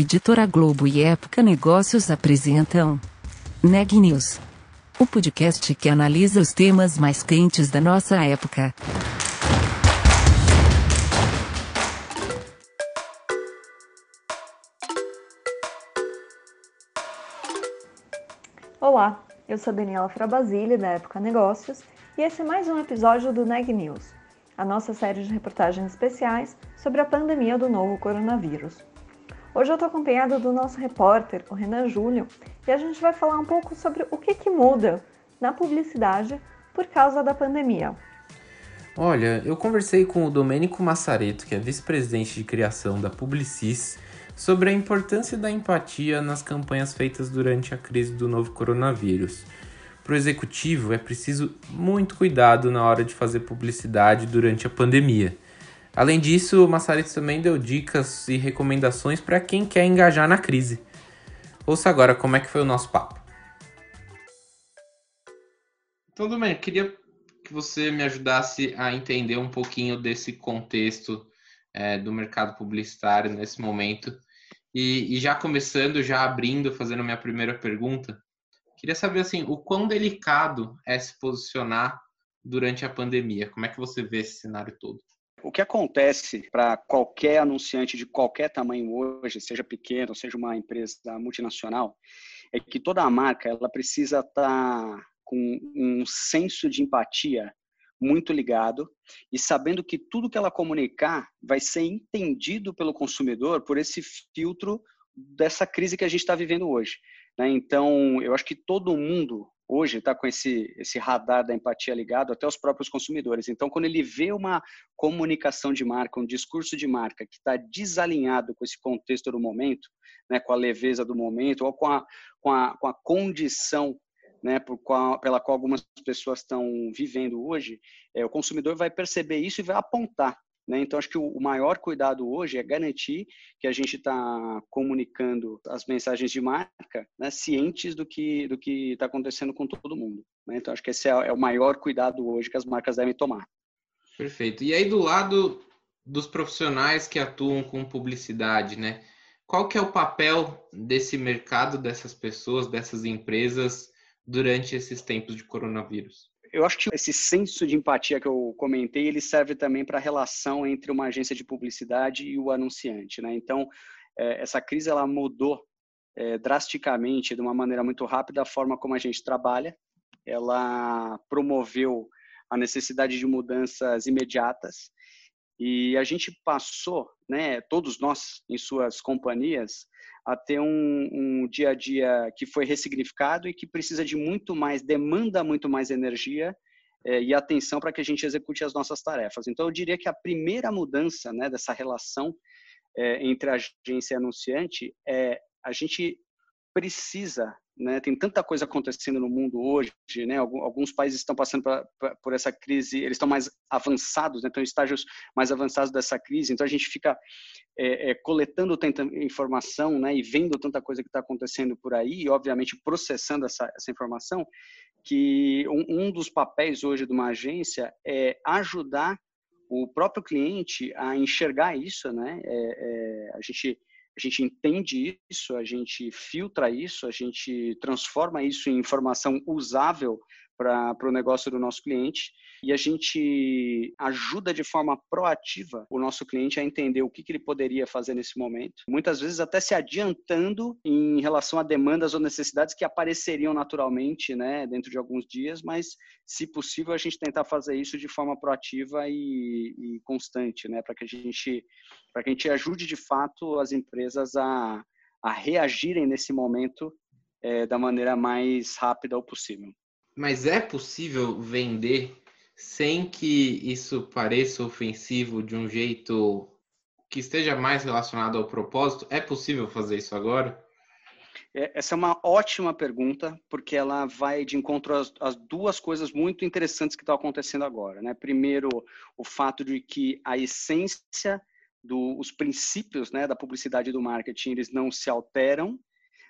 Editora Globo e Época Negócios apresentam Neg News, o podcast que analisa os temas mais quentes da nossa época. Olá, eu sou Daniela Frabasile, da Época Negócios, e esse é mais um episódio do Neg News, a nossa série de reportagens especiais sobre a pandemia do novo coronavírus. Hoje eu estou acompanhada do nosso repórter, o Renan Júlio, e a gente vai falar um pouco sobre o que, que muda na publicidade por causa da pandemia. Olha, eu conversei com o Domênico Massareto, que é vice-presidente de criação da Publicis, sobre a importância da empatia nas campanhas feitas durante a crise do novo coronavírus. Para o executivo, é preciso muito cuidado na hora de fazer publicidade durante a pandemia. Além disso, o Massareto também deu dicas e recomendações para quem quer engajar na crise. Ouça agora como é que foi o nosso papo. Então, Domênico, queria que você me ajudasse a entender um pouquinho desse contexto é, do mercado publicitário nesse momento. E, e, já começando, já abrindo, fazendo minha primeira pergunta, queria saber assim, o quão delicado é se posicionar durante a pandemia? Como é que você vê esse cenário todo? O que acontece para qualquer anunciante de qualquer tamanho hoje, seja pequeno, seja uma empresa multinacional, é que toda a marca ela precisa estar tá com um senso de empatia muito ligado e sabendo que tudo que ela comunicar vai ser entendido pelo consumidor por esse filtro dessa crise que a gente está vivendo hoje. Né? Então, eu acho que todo mundo hoje está com esse, esse radar da empatia ligado até os próprios consumidores. Então, quando ele vê uma comunicação de marca, um discurso de marca que está desalinhado com esse contexto do momento, né, com a leveza do momento, ou com a, com a, com a condição né, qual, pela qual algumas pessoas estão vivendo hoje, é, o consumidor vai perceber isso e vai apontar né? Então, acho que o maior cuidado hoje é garantir que a gente está comunicando as mensagens de marca né, cientes do que do que está acontecendo com todo mundo. Né? Então, acho que esse é, é o maior cuidado hoje que as marcas devem tomar. Perfeito. E aí, do lado dos profissionais que atuam com publicidade, né? Qual que é o papel desse mercado, dessas pessoas, dessas empresas durante esses tempos de coronavírus? Eu acho que esse senso de empatia que eu comentei, ele serve também para a relação entre uma agência de publicidade e o anunciante, né? Então, é, essa crise ela mudou é, drasticamente, de uma maneira muito rápida, a forma como a gente trabalha. Ela promoveu a necessidade de mudanças imediatas e a gente passou, né, todos nós em suas companhias, a ter um, um, dia a dia que foi ressignificado e que precisa de muito mais, demanda muito mais energia é, e atenção para que a gente execute as nossas tarefas. Então, eu diria que a primeira mudança né, dessa relação é, entre agência e anunciante é a gente precisa né? Tem tanta coisa acontecendo no mundo hoje, né? Alguns países estão passando pra, pra, por essa crise, eles estão mais avançados, né? estão em estágios mais avançados dessa crise. Então a gente fica é, é, coletando tanta informação, né? E vendo tanta coisa que está acontecendo por aí, e obviamente processando essa, essa informação. Que um, um dos papéis hoje de uma agência é ajudar o próprio cliente a enxergar isso, né? É, é, a gente a gente entende isso, a gente filtra isso, a gente transforma isso em informação usável para o negócio do nosso cliente e a gente ajuda de forma proativa o nosso cliente a entender o que, que ele poderia fazer nesse momento, muitas vezes até se adiantando em relação a demandas ou necessidades que apareceriam naturalmente né, dentro de alguns dias, mas se possível a gente tentar fazer isso de forma proativa e, e constante, né, para que a gente para que a gente ajude de fato as empresas a, a reagirem nesse momento é, da maneira mais rápida possível. Mas é possível vender sem que isso pareça ofensivo de um jeito que esteja mais relacionado ao propósito? É possível fazer isso agora? É, essa é uma ótima pergunta, porque ela vai de encontro às, às duas coisas muito interessantes que estão acontecendo agora. Né? Primeiro, o fato de que a essência dos princípios né, da publicidade e do marketing eles não se alteram,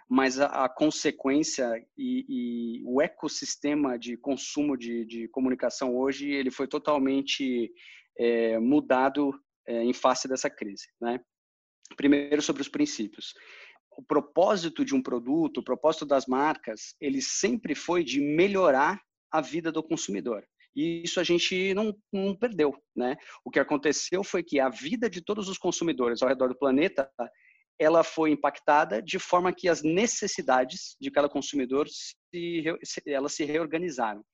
mas a, a consequência e, e, o ecossistema de consumo de, de, comunicação hoje ele foi totalmente é, mudado é, em face dessa crise, né? Primeiro, sobre os princípios. O propósito de um produto, o propósito das marcas, ele sempre foi de melhorar a vida do consumidor. E isso a gente não, não perdeu, né? O que aconteceu foi que a vida de todos os consumidores ao redor do planeta ela foi impactada de forma que as necessidades de cada consumidor se, elas se reorganizaram.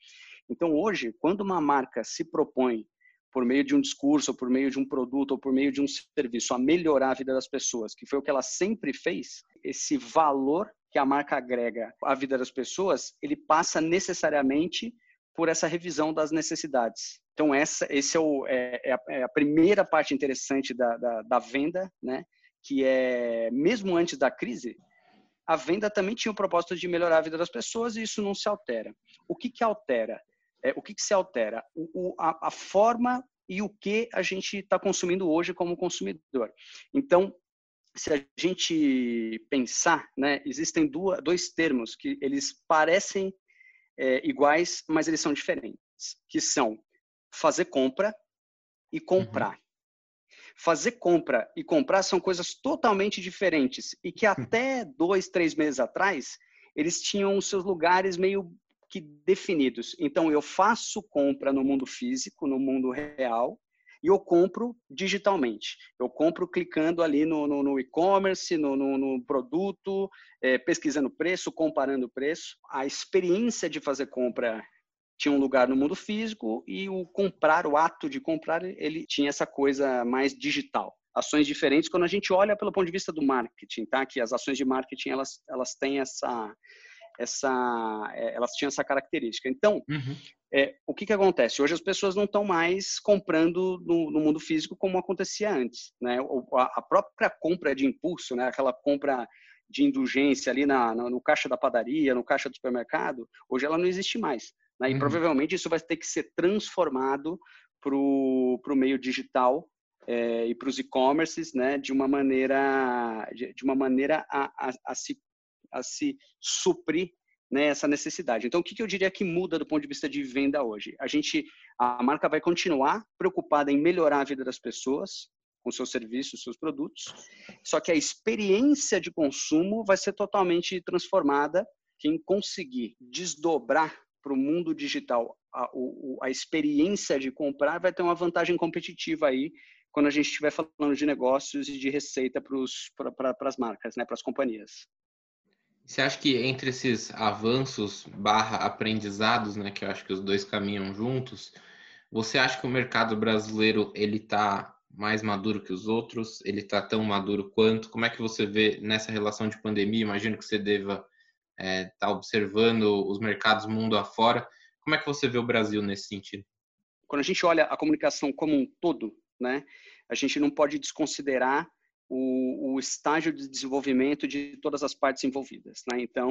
Então, hoje, quando uma marca se propõe, por meio de um discurso, ou por meio de um produto, ou por meio de um serviço, a melhorar a vida das pessoas, que foi o que ela sempre fez, esse valor que a marca agrega à vida das pessoas, ele passa necessariamente por essa revisão das necessidades. Então, essa esse é, o, é, é, a, é primeira parte interessante da, da, da venda, né? Que é, mesmo antes da crise, a venda também tinha o propósito de melhorar a vida das pessoas e isso não se altera. O que, que altera? É, o que, que se altera? O, o, a, a forma e o que a gente está consumindo hoje como consumidor. Então, se a gente pensar, né, existem duas, dois termos que eles parecem é, iguais, mas eles são diferentes, que são fazer compra e comprar. Uhum. Fazer compra e comprar são coisas totalmente diferentes e que hum. até dois, três meses atrás eles tinham os seus lugares meio que definidos. Então eu faço compra no mundo físico, no mundo real, e eu compro digitalmente. Eu compro clicando ali no, no, no e-commerce, no, no, produto, é, pesquisando preço, comparando preço. A experiência de fazer compra tinha um lugar no mundo físico e o comprar, o ato de comprar, ele tinha essa coisa mais digital. Ações diferentes quando a gente olha pelo ponto de vista do marketing, tá? Que as ações de marketing elas elas têm essa essa é, elas tinham essa característica. Então, uhum. é, o que que acontece? Hoje as pessoas não estão mais comprando no, no, mundo físico como acontecia antes, né? A, a própria compra de impulso, né? Aquela compra de indulgência ali na, no, no caixa da padaria, no caixa do supermercado, hoje ela não existe mais. Né? E uhum. provavelmente isso vai ter que ser transformado para o meio digital é, e para os e-commerces, né, de uma maneira, de, de uma maneira a, a, a, se, a se suprir né, essa necessidade. Então, o que, que eu diria que muda do ponto de vista de venda hoje? A gente, a marca vai continuar preocupada em melhorar a vida das pessoas com seus serviços, seus produtos, só que a experiência de consumo vai ser totalmente transformada. Quem conseguir desdobrar o mundo digital, a, o, a experiência de comprar vai ter uma vantagem competitiva aí quando a gente estiver falando de negócios e de receita para pra, as marcas, né, para as companhias. Você acha que entre esses avanços barra aprendizados, né, que eu acho que os dois caminham juntos, você acha que o mercado brasileiro ele está mais maduro que os outros? Ele está tão maduro quanto? Como é que você vê nessa relação de pandemia? Imagino que você deva está é, tá observando os mercados mundo afora. Como é que você vê o Brasil nesse sentido? Quando a gente olha a comunicação como um todo, né, a gente não pode desconsiderar o, o estágio de desenvolvimento de todas as partes envolvidas. Né? Então,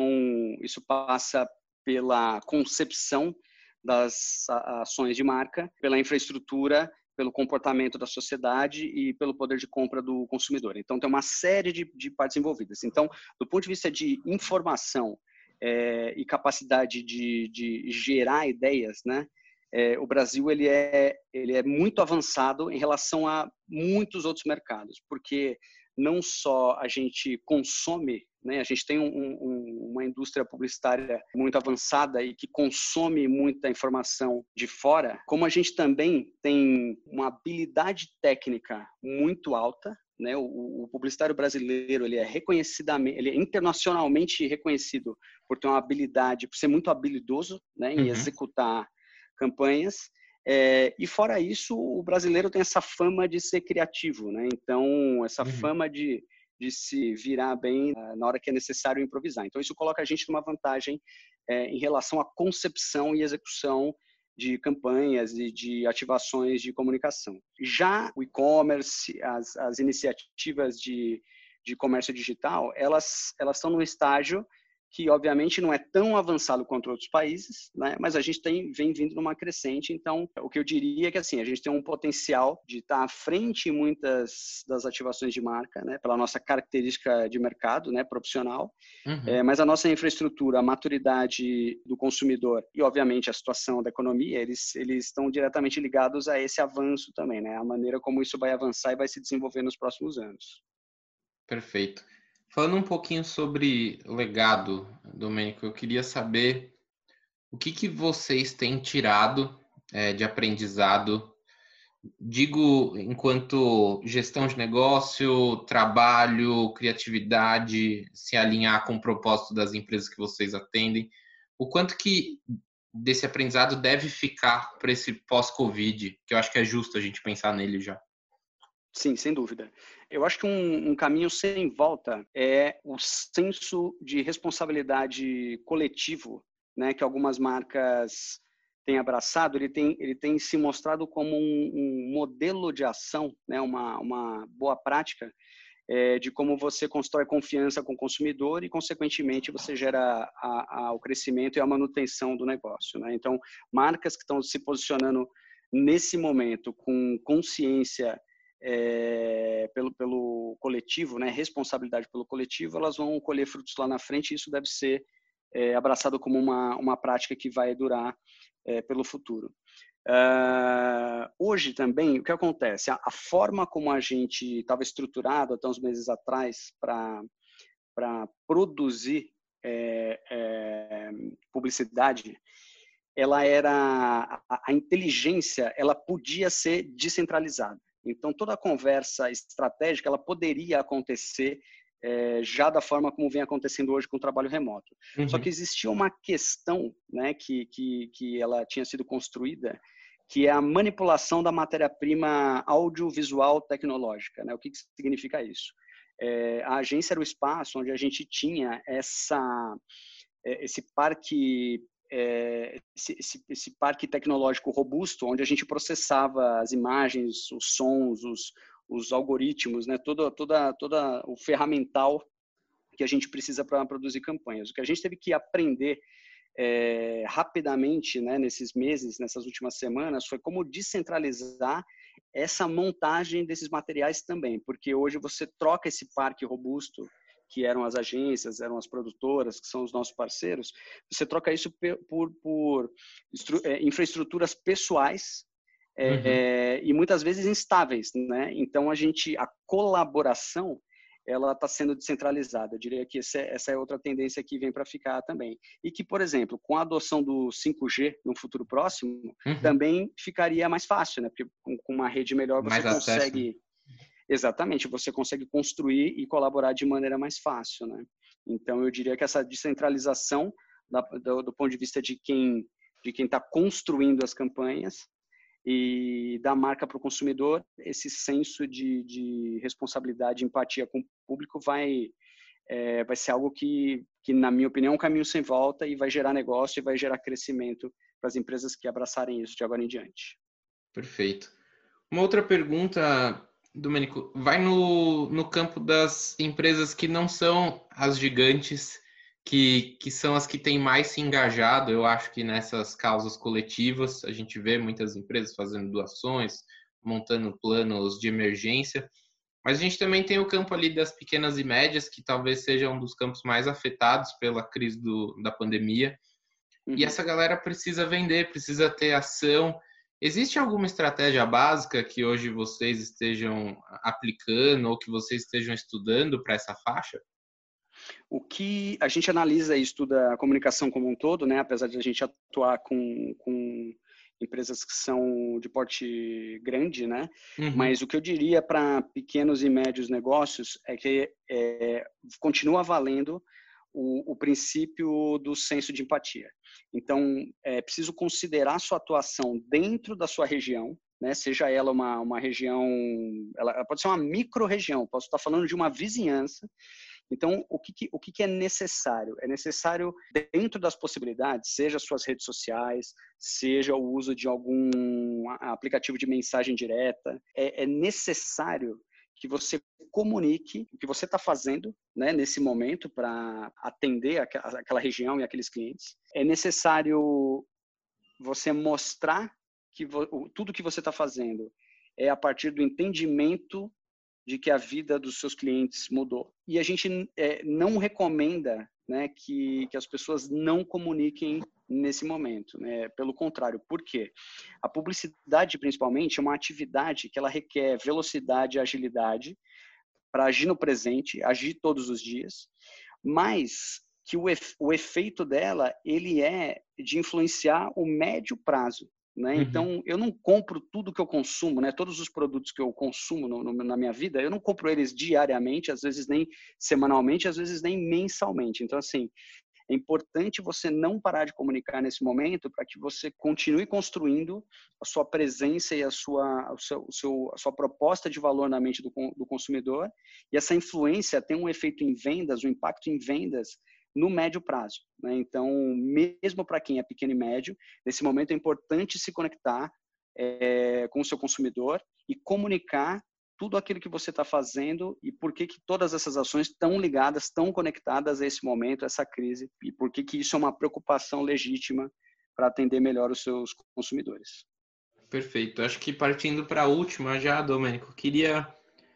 isso passa pela concepção das ações de marca, pela infraestrutura pelo comportamento da sociedade e pelo poder de compra do consumidor. Então, tem uma série de, de partes envolvidas. Então, do ponto de vista de informação é, e capacidade de, de, gerar ideias, né, é, o Brasil ele é, ele é muito avançado em relação a muitos outros mercados, porque não só a gente consome né? A gente tem um, um, uma indústria publicitária muito avançada e que consome muita informação de fora, como a gente também tem uma habilidade técnica muito alta, né? O, o, publicitário brasileiro ele é reconhecidamente, ele é internacionalmente reconhecido por ter uma habilidade, por ser muito habilidoso, né? Em uhum. executar campanhas. É, e fora isso, o brasileiro tem essa fama de ser criativo, né? Então essa uhum. fama de de se virar bem uh, na hora que é necessário improvisar. Então, isso coloca a gente numa vantagem é, em relação à concepção e execução de campanhas e de ativações de comunicação. Já o e-commerce, as, as iniciativas de, de comércio digital, elas, elas estão num estágio que obviamente não é tão avançado quanto outros países, né? mas a gente tem, vem vindo numa crescente. Então, o que eu diria é que assim, a gente tem um potencial de estar à frente em muitas das ativações de marca, né? pela nossa característica de mercado né? profissional, uhum. é, mas a nossa infraestrutura, a maturidade do consumidor e, obviamente, a situação da economia, eles, eles estão diretamente ligados a esse avanço também, né? a maneira como isso vai avançar e vai se desenvolver nos próximos anos. Perfeito. Falando um pouquinho sobre legado, Domênico, eu queria saber o que, que vocês têm tirado é, de aprendizado digo enquanto gestão de negócio, trabalho, criatividade, se alinhar com o propósito das empresas que vocês atendem, o quanto que desse aprendizado deve ficar para esse pós-Covid, que eu acho que é justo a gente pensar nele já. Sim, sem dúvida. Eu acho que um, um, caminho sem volta é o senso de responsabilidade coletivo, né, que algumas marcas têm abraçado. Ele tem, ele tem se mostrado como um, um modelo de ação, né, uma, uma boa prática é, de como você constrói confiança com o consumidor e, consequentemente, você gera a, a, o crescimento e a manutenção do negócio. Né? Então, marcas que estão se posicionando nesse momento com consciência é, pelo, pelo coletivo, né, responsabilidade pelo coletivo, elas vão colher frutos lá na frente e isso deve ser é, abraçado como uma, uma prática que vai durar é, pelo futuro. Uh, hoje também, o que acontece? A, a forma como a gente estava estruturado até uns meses atrás para produzir publicidade, ela era a, a, inteligência, ela podia ser descentralizada. Então toda a conversa estratégica ela poderia acontecer é, já da forma como vem acontecendo hoje com o trabalho remoto. Uhum. Só que existia uma questão, né, que, que que ela tinha sido construída que é a manipulação da matéria-prima audiovisual tecnológica. Né? O que, que significa isso? É, a agência era o espaço onde a gente tinha essa, é, esse parque é, esse, esse, esse, parque tecnológico robusto, onde a gente processava as imagens, os sons, os, os algoritmos, né? todo, toda, toda o ferramental que a gente precisa para produzir campanhas. O que a gente teve que aprender é, rapidamente, né, nesses meses, nessas últimas semanas, foi como descentralizar essa montagem desses materiais também, porque hoje você troca esse parque robusto, que eram as agências, eram as produtoras, que são os nossos parceiros, você troca isso por, por é, infraestruturas pessoais é, uhum. é, e muitas vezes instáveis, né? Então a gente, a colaboração ela está sendo descentralizada. Eu diria que essa é, essa é outra tendência que vem para ficar também. E que, por exemplo, com a adoção do 5G no futuro próximo, uhum. também ficaria mais fácil, né? Porque com, com uma rede melhor você mais consegue. Acesso. Exatamente, você consegue construir e colaborar de maneira mais fácil, né? Então, eu diria que essa descentralização, da, do, do ponto de vista de quem de quem está construindo as campanhas, e da marca para o consumidor, esse senso de, de responsabilidade, empatia com o público vai, é, vai ser algo que, que, na minha opinião, é um caminho sem volta e vai gerar negócio e vai gerar crescimento para as empresas que abraçarem isso de agora em diante. Perfeito. Uma outra pergunta, Domênico, vai no, no campo das empresas que não são as gigantes que, que são as que têm mais se engajado, eu acho que nessas causas coletivas, a gente vê muitas empresas fazendo doações, montando planos de emergência, mas a gente também tem o campo ali das pequenas e médias, que talvez seja um dos campos mais afetados pela crise do, da pandemia. Uhum. E essa galera precisa vender, precisa ter ação. Existe alguma estratégia básica que hoje vocês estejam aplicando ou que vocês estejam estudando para essa faixa? O que a gente analisa e estuda a comunicação como um todo, né? Apesar de a gente atuar com, com empresas que são de porte grande, né? Uhum. Mas o que eu diria para pequenos e médios negócios é que é, continua valendo o, o, princípio do senso de empatia. Então, é preciso considerar sua atuação dentro da sua região, né? Seja ela uma, uma região, ela pode ser uma micro-região, posso estar falando de uma vizinhança então, o que, que o que, que, é necessário? É necessário, dentro das possibilidades, seja suas redes sociais, seja o uso de algum aplicativo de mensagem direta, é, é necessário que você comunique o que você está fazendo né, nesse momento para atender aquela região e aqueles clientes. É necessário você mostrar que tudo que você está fazendo é a partir do entendimento de que a vida dos seus clientes mudou. E a gente é, não recomenda né, que, que as pessoas não comuniquem nesse momento. Né? Pelo contrário, por quê? A publicidade, principalmente, é uma atividade que ela requer velocidade e agilidade para agir no presente, agir todos os dias, mas que o, o efeito dela ele é de influenciar o médio prazo. Né? Uhum. Então, eu não compro tudo que eu consumo, né? todos os produtos que eu consumo no, no, na minha vida, eu não compro eles diariamente, às vezes nem semanalmente, às vezes nem mensalmente. Então, assim, é importante você não parar de comunicar nesse momento para que você continue construindo a sua presença e a sua, o seu, o seu, a sua proposta de valor na mente do, do consumidor. E essa influência tem um efeito em vendas, um impacto em vendas no médio prazo. Né? Então, mesmo para quem é pequeno e médio, nesse momento é importante se conectar é, com o seu consumidor e comunicar tudo aquilo que você está fazendo e por que, que todas essas ações estão ligadas, estão conectadas a esse momento, a essa crise, e por que, que isso é uma preocupação legítima para atender melhor os seus consumidores. Perfeito. Acho que partindo para a última já, Domênico, queria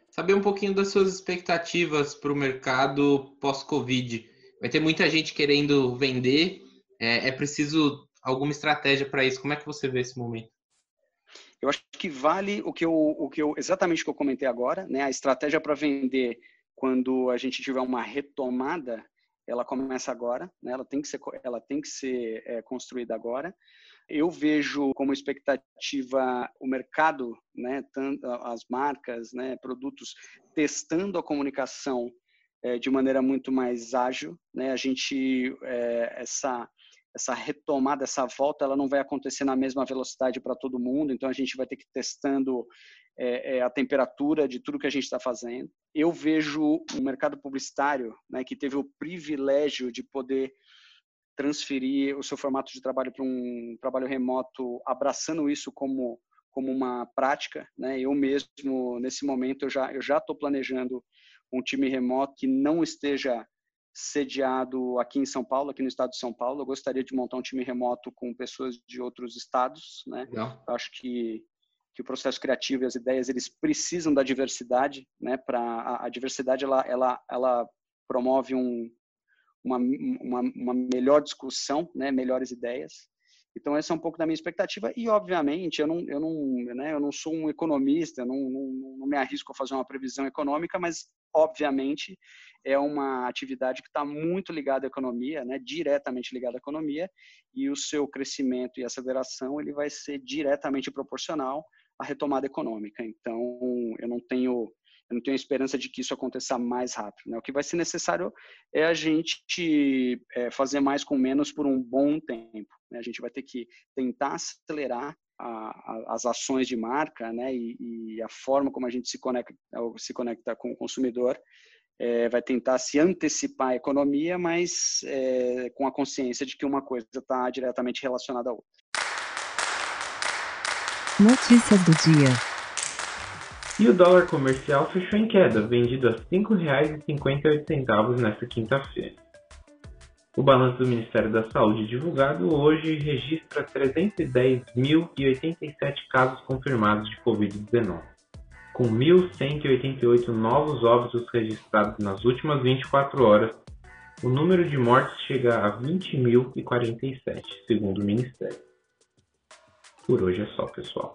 saber um pouquinho das suas expectativas para o mercado pós-Covid vai ter muita gente querendo vender, é, é preciso alguma estratégia para isso. Como é que você vê esse momento? Eu acho que vale o que eu, o que eu exatamente o que eu comentei agora, né? A estratégia para vender quando a gente tiver uma retomada, ela começa agora, né? Ela tem que ser, ela tem que ser é, construída agora. Eu vejo como expectativa o mercado, né? Tanto as marcas, né? Produtos testando a comunicação é, de maneira muito mais ágil. Né? A gente, é, essa, essa retomada, essa volta, ela não vai acontecer na mesma velocidade para todo mundo, então a gente vai ter que ir testando é, a temperatura de tudo que a gente está fazendo. Eu vejo o mercado publicitário, né, que teve o privilégio de poder transferir o seu formato de trabalho para um trabalho remoto, abraçando isso como como uma prática, né? Eu mesmo nesse momento eu já eu já estou planejando um time remoto que não esteja sediado aqui em São Paulo, aqui no estado de São Paulo. Eu gostaria de montar um time remoto com pessoas de outros estados, né? Eu acho que que o processo criativo e as ideias eles precisam da diversidade, né? Para a, a, diversidade ela ela ela promove um uma, uma, uma melhor discussão, né? Melhores ideias. Então essa é um pouco da minha expectativa e obviamente eu não eu não né, eu não sou um economista, não, não, não me arrisco a fazer uma previsão econômica, mas obviamente é uma atividade que está muito ligada à economia, né, diretamente ligada à economia e o seu crescimento e aceleração ele vai ser diretamente proporcional à retomada econômica. Então eu não tenho eu não tenho esperança de que isso aconteça mais rápido. Né? O que vai ser necessário é a gente é, fazer mais com menos por um bom tempo. Né? A gente vai ter que tentar acelerar a, a, as ações de marca né? E, e, a forma como a gente se conecta, se conecta com o consumidor. É, vai tentar se antecipar a economia, mas é, com a consciência de que uma coisa está diretamente relacionada à outra. Notícias do dia. E o dólar comercial fechou em queda, vendido a R$ 5,58 nesta quinta-feira. O balanço do Ministério da Saúde divulgado hoje registra 310.087 casos confirmados de Covid-19, com 1.188 novos óbitos registrados nas últimas 24 horas. O número de mortes chega a 20.047, segundo o Ministério. Por hoje é só, pessoal.